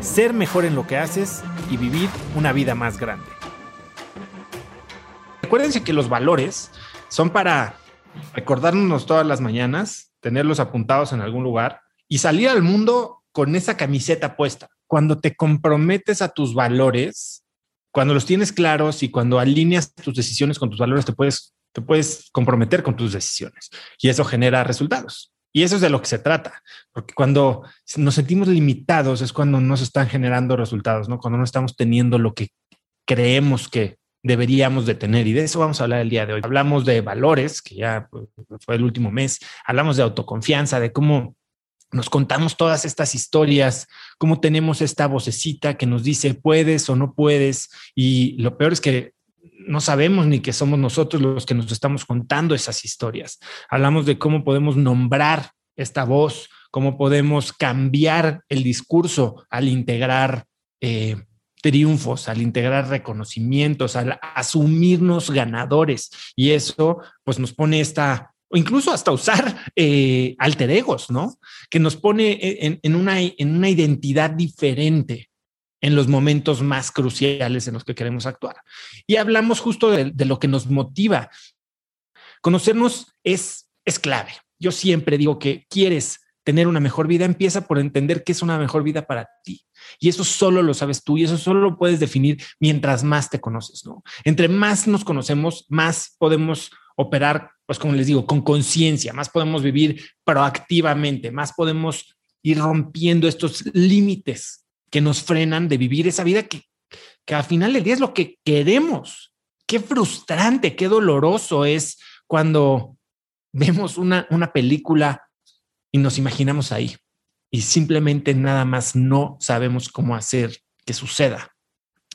ser mejor en lo que haces y vivir una vida más grande. Recuérdense que los valores son para recordarnos todas las mañanas, tenerlos apuntados en algún lugar y salir al mundo con esa camiseta puesta. Cuando te comprometes a tus valores, cuando los tienes claros y cuando alineas tus decisiones con tus valores, te puedes, te puedes comprometer con tus decisiones y eso genera resultados. Y eso es de lo que se trata, porque cuando nos sentimos limitados es cuando no se están generando resultados, ¿no? Cuando no estamos teniendo lo que creemos que deberíamos de tener. Y de eso vamos a hablar el día de hoy. Hablamos de valores, que ya pues, fue el último mes. Hablamos de autoconfianza, de cómo nos contamos todas estas historias, cómo tenemos esta vocecita que nos dice puedes o no puedes. Y lo peor es que no sabemos ni que somos nosotros los que nos estamos contando esas historias. Hablamos de cómo podemos nombrar esta voz, cómo podemos cambiar el discurso al integrar eh, triunfos, al integrar reconocimientos, al asumirnos ganadores. Y eso pues nos pone esta, o incluso hasta usar eh, alter egos, ¿no? Que nos pone en, una, en una identidad diferente en los momentos más cruciales en los que queremos actuar. Y hablamos justo de, lo que nos motiva. Conocernos es, es clave. Yo siempre digo que quieres tener una mejor vida, empieza por entender qué es una mejor vida para ti. Y eso solo lo sabes tú y eso solo lo puedes definir mientras más te conoces, ¿no? Entre más nos conocemos, más podemos operar, pues como les digo, con conciencia, más podemos vivir proactivamente, más podemos ir rompiendo estos límites que nos frenan de vivir esa vida que, que al final del día es lo que queremos. Qué frustrante, qué doloroso es cuando vemos una, una película y nos imaginamos ahí y simplemente nada más no sabemos cómo hacer que suceda.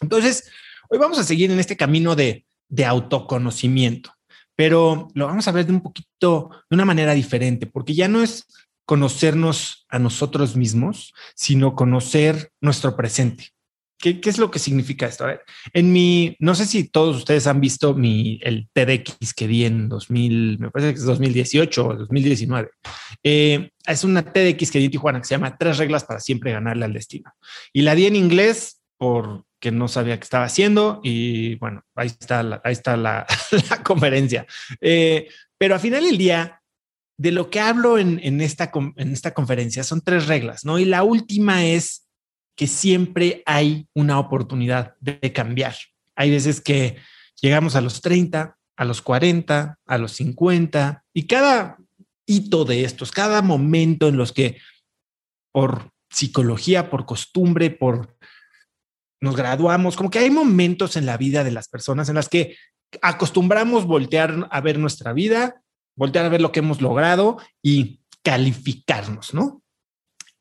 Entonces, hoy vamos a seguir en este camino de, de autoconocimiento, pero lo vamos a ver de un poquito, de una manera diferente, porque ya no es conocernos a nosotros mismos, sino conocer nuestro presente. ¿Qué, es lo que significa esto? A ver, en mi, no sé si todos ustedes han visto mi, el TEDx que di en 2000, me parece que es 2018 o 2019. Eh, es una TEDx que di en Tijuana que se llama Tres reglas para siempre ganarle al destino. Y la di en inglés porque no sabía qué estaba haciendo y bueno, ahí está la, ahí está la, conferencia. Eh, pero al final del día, de lo que hablo en, esta, en esta conferencia son tres reglas, ¿no? Y la última es que siempre hay una oportunidad de, cambiar. Hay veces que llegamos a los 30, a los 40, a los 50, y cada hito de estos, cada momento en los que por psicología, por costumbre, por nos graduamos, como que hay momentos en la vida de las personas en las que acostumbramos voltear a ver nuestra vida voltear a ver lo que hemos logrado y calificarnos, ¿no?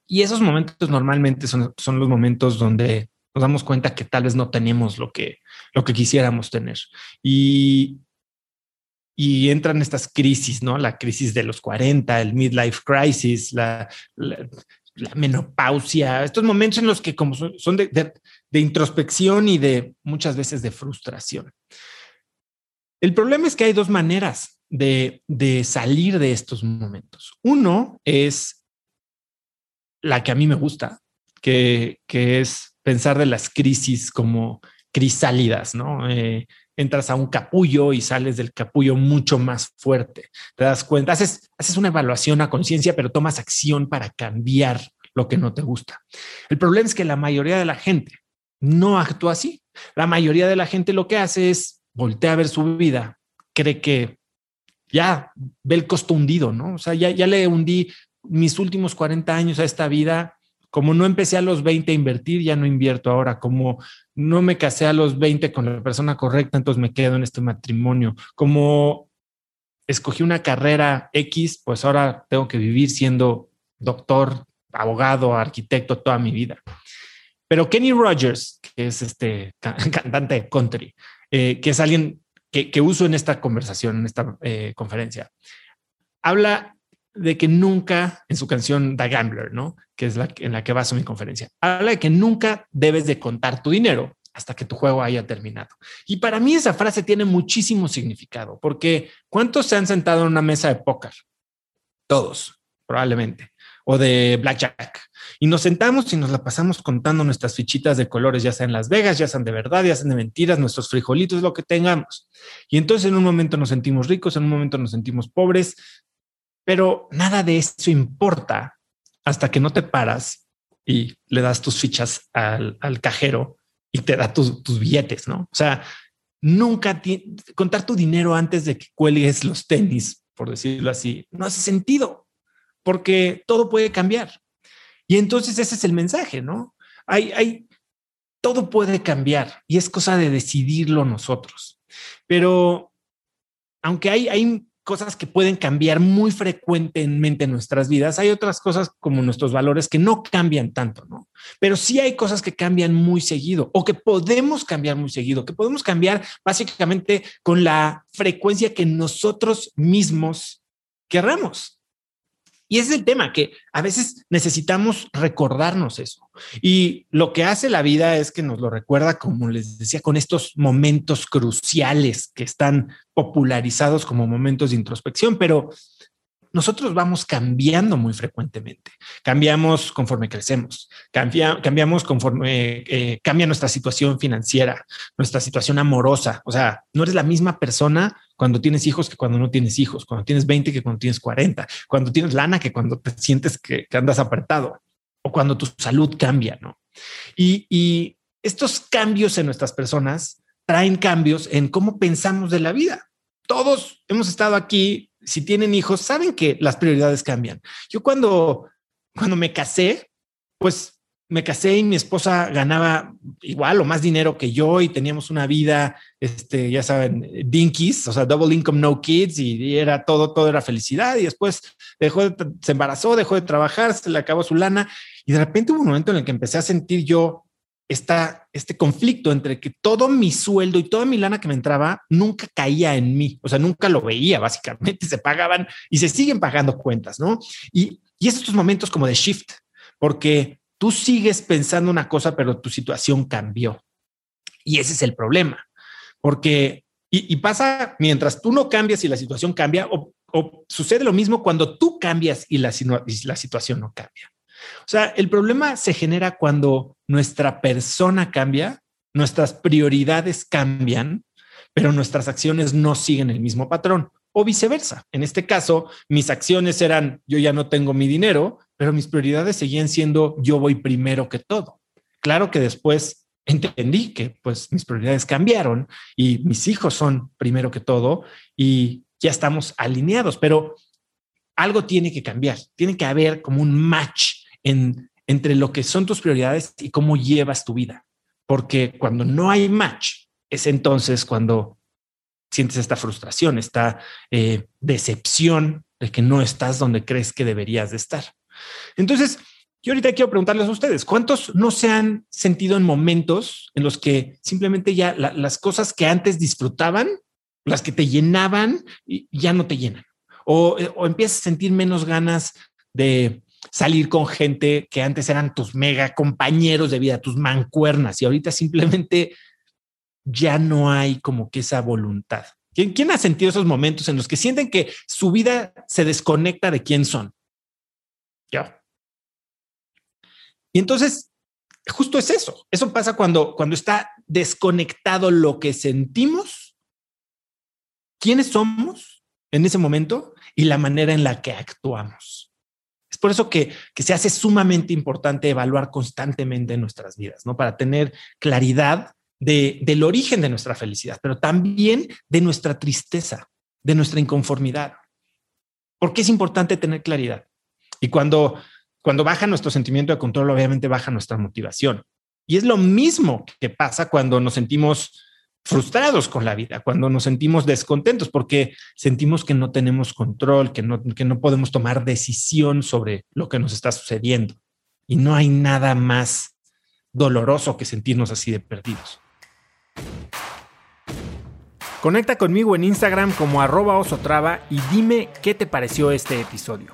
Y esos momentos normalmente son, son los momentos donde nos damos cuenta que tal vez no tenemos lo que, lo que quisiéramos tener. Y, y entran estas crisis, ¿no? La crisis de los 40, el midlife crisis, la, menopausia, estos momentos en los que como son, de, de introspección y de muchas veces de frustración. El problema es que hay dos maneras de, salir de estos momentos. Uno es la que a mí me gusta, que, es pensar de las crisis como crisálidas, ¿no? Eh, entras a un capullo y sales del capullo mucho más fuerte. Te das cuenta, haces, haces una evaluación a conciencia, pero tomas acción para cambiar lo que no te gusta. El problema es que la mayoría de la gente no actúa así. La mayoría de la gente lo que hace es voltear a ver su vida, cree que ya ve el costo hundido, ¿no? O sea, ya, ya le hundí mis últimos 40 años a esta vida. Como no empecé a los 20 a invertir, ya no invierto ahora. Como no me casé a los 20 con la persona correcta, entonces me quedo en este matrimonio. Como escogí una carrera X, pues ahora tengo que vivir siendo doctor, abogado, arquitecto toda mi vida. Pero Kenny Rogers, que es este cantante country, eh, que es alguien que, uso en esta conversación, en esta eh, conferencia, habla de que nunca, en su canción The Gambler, ¿no? Que es la en la que baso mi conferencia, habla de que nunca debes de contar tu dinero hasta que tu juego haya terminado. Y para mí esa frase tiene muchísimo significado, porque ¿cuántos se han sentado en una mesa de póker? Todos, probablemente, o de blackjack. Y nos sentamos y nos la pasamos contando nuestras fichitas de colores, ya sean Las Vegas, ya sean de verdad, ya sean de mentiras, nuestros frijolitos, lo que tengamos. Y entonces en un momento nos sentimos ricos, en un momento nos sentimos pobres, pero nada de eso importa hasta que no te paras y le das tus fichas al, cajero y te da tus, billetes, ¿no? O sea, nunca contar tu dinero antes de que cuelgues los tenis, por decirlo así, no hace sentido porque todo puede cambiar. Y entonces ese es el mensaje, ¿no? Hay, hay, todo puede cambiar y es cosa de decidirlo nosotros. Pero aunque hay, hay cosas que pueden cambiar muy frecuentemente en nuestras vidas. Hay otras cosas como nuestros valores que no cambian tanto, ¿no? Pero sí hay cosas que cambian muy seguido o que podemos cambiar muy seguido, que podemos cambiar básicamente con la frecuencia que nosotros mismos querramos. Y ese es el tema, que a veces necesitamos recordarnos eso. Y lo que hace la vida es que nos lo recuerda, como les decía, con estos momentos cruciales que están popularizados como momentos de introspección, pero nosotros vamos cambiando muy frecuentemente. Cambiamos conforme crecemos, cambiamos conforme eh, cambia nuestra situación financiera, nuestra situación amorosa. O sea, no eres la misma persona cuando tienes hijos que cuando no tienes hijos, cuando tienes 20 que cuando tienes 40, cuando tienes lana que cuando te sientes que, andas apretado o cuando tu salud cambia, ¿no? Y, y estos cambios en nuestras personas traen cambios en cómo pensamos de la vida. Todos hemos estado aquí si tienen hijos, saben que las prioridades cambian. Yo cuando, cuando me casé, pues me casé y mi esposa ganaba igual o más dinero que yo y teníamos una vida, este, ya saben, dinkies, o sea, double income, no kids y, era todo, todo era felicidad. Y después dejó, se embarazó, dejó de trabajar, se le acabó su lana. Y de repente hubo un momento en el que empecé a sentir yo esta, este conflicto entre que todo mi sueldo y toda mi lana que me entraba nunca caía en mí, o sea, nunca lo veía, básicamente. Se pagaban y se siguen pagando cuentas, ¿no? Y, y estos momentos como de shift, porque tú sigues pensando una cosa, pero tu situación cambió. Y ese es el problema, porque, y, pasa mientras tú no cambias y la situación cambia, o, sucede lo mismo cuando tú cambias y la, y la situación no cambia. O sea, el problema se genera cuando nuestra persona cambia, nuestras prioridades cambian, pero nuestras acciones no siguen el mismo patrón o viceversa. En este caso, mis acciones eran yo ya no tengo mi dinero, pero mis prioridades seguían siendo yo voy primero que todo. Claro que después entendí que pues mis prioridades cambiaron y mis hijos son primero que todo y ya estamos alineados, pero algo tiene que cambiar, tiene que haber como un match en, entre lo que son tus prioridades y cómo llevas tu vida. Porque cuando no hay match, es entonces cuando sientes esta frustración, esta eh, decepción de que no estás donde crees que deberías de estar. Entonces, yo ahorita quiero preguntarles a ustedes, ¿cuántos no se han sentido en momentos en los que simplemente ya las cosas que antes disfrutaban, las que te llenaban, ya no te llenan? O, eh, o empiezas a sentir menos ganas de, salir con gente que antes eran tus mega compañeros de vida, tus mancuernas, y ahorita simplemente ya no hay como que esa voluntad. ¿Quién, ha sentido esos momentos en los que sienten que su vida se desconecta de quién son? Yo. Y entonces, justo es eso. Eso pasa cuando, cuando está desconectado lo que sentimos, quiénes somos en ese momento y la manera en la que actuamos por eso que, se hace sumamente importante evaluar constantemente nuestras vidas, ¿no? Para tener claridad de, del origen de nuestra felicidad, pero también de nuestra tristeza, de nuestra inconformidad. ¿Por qué es importante tener claridad? Y cuando, cuando baja nuestro sentimiento de control, obviamente baja nuestra motivación. Y es lo mismo que pasa cuando nos sentimos frustrados con la vida, cuando nos sentimos descontentos porque sentimos que no tenemos control, que no, que no podemos tomar decisión sobre lo que nos está sucediendo. Y no hay nada más doloroso que sentirnos así de perdidos. Conecta conmigo en Instagram como arroba osotrava y dime qué te pareció este episodio.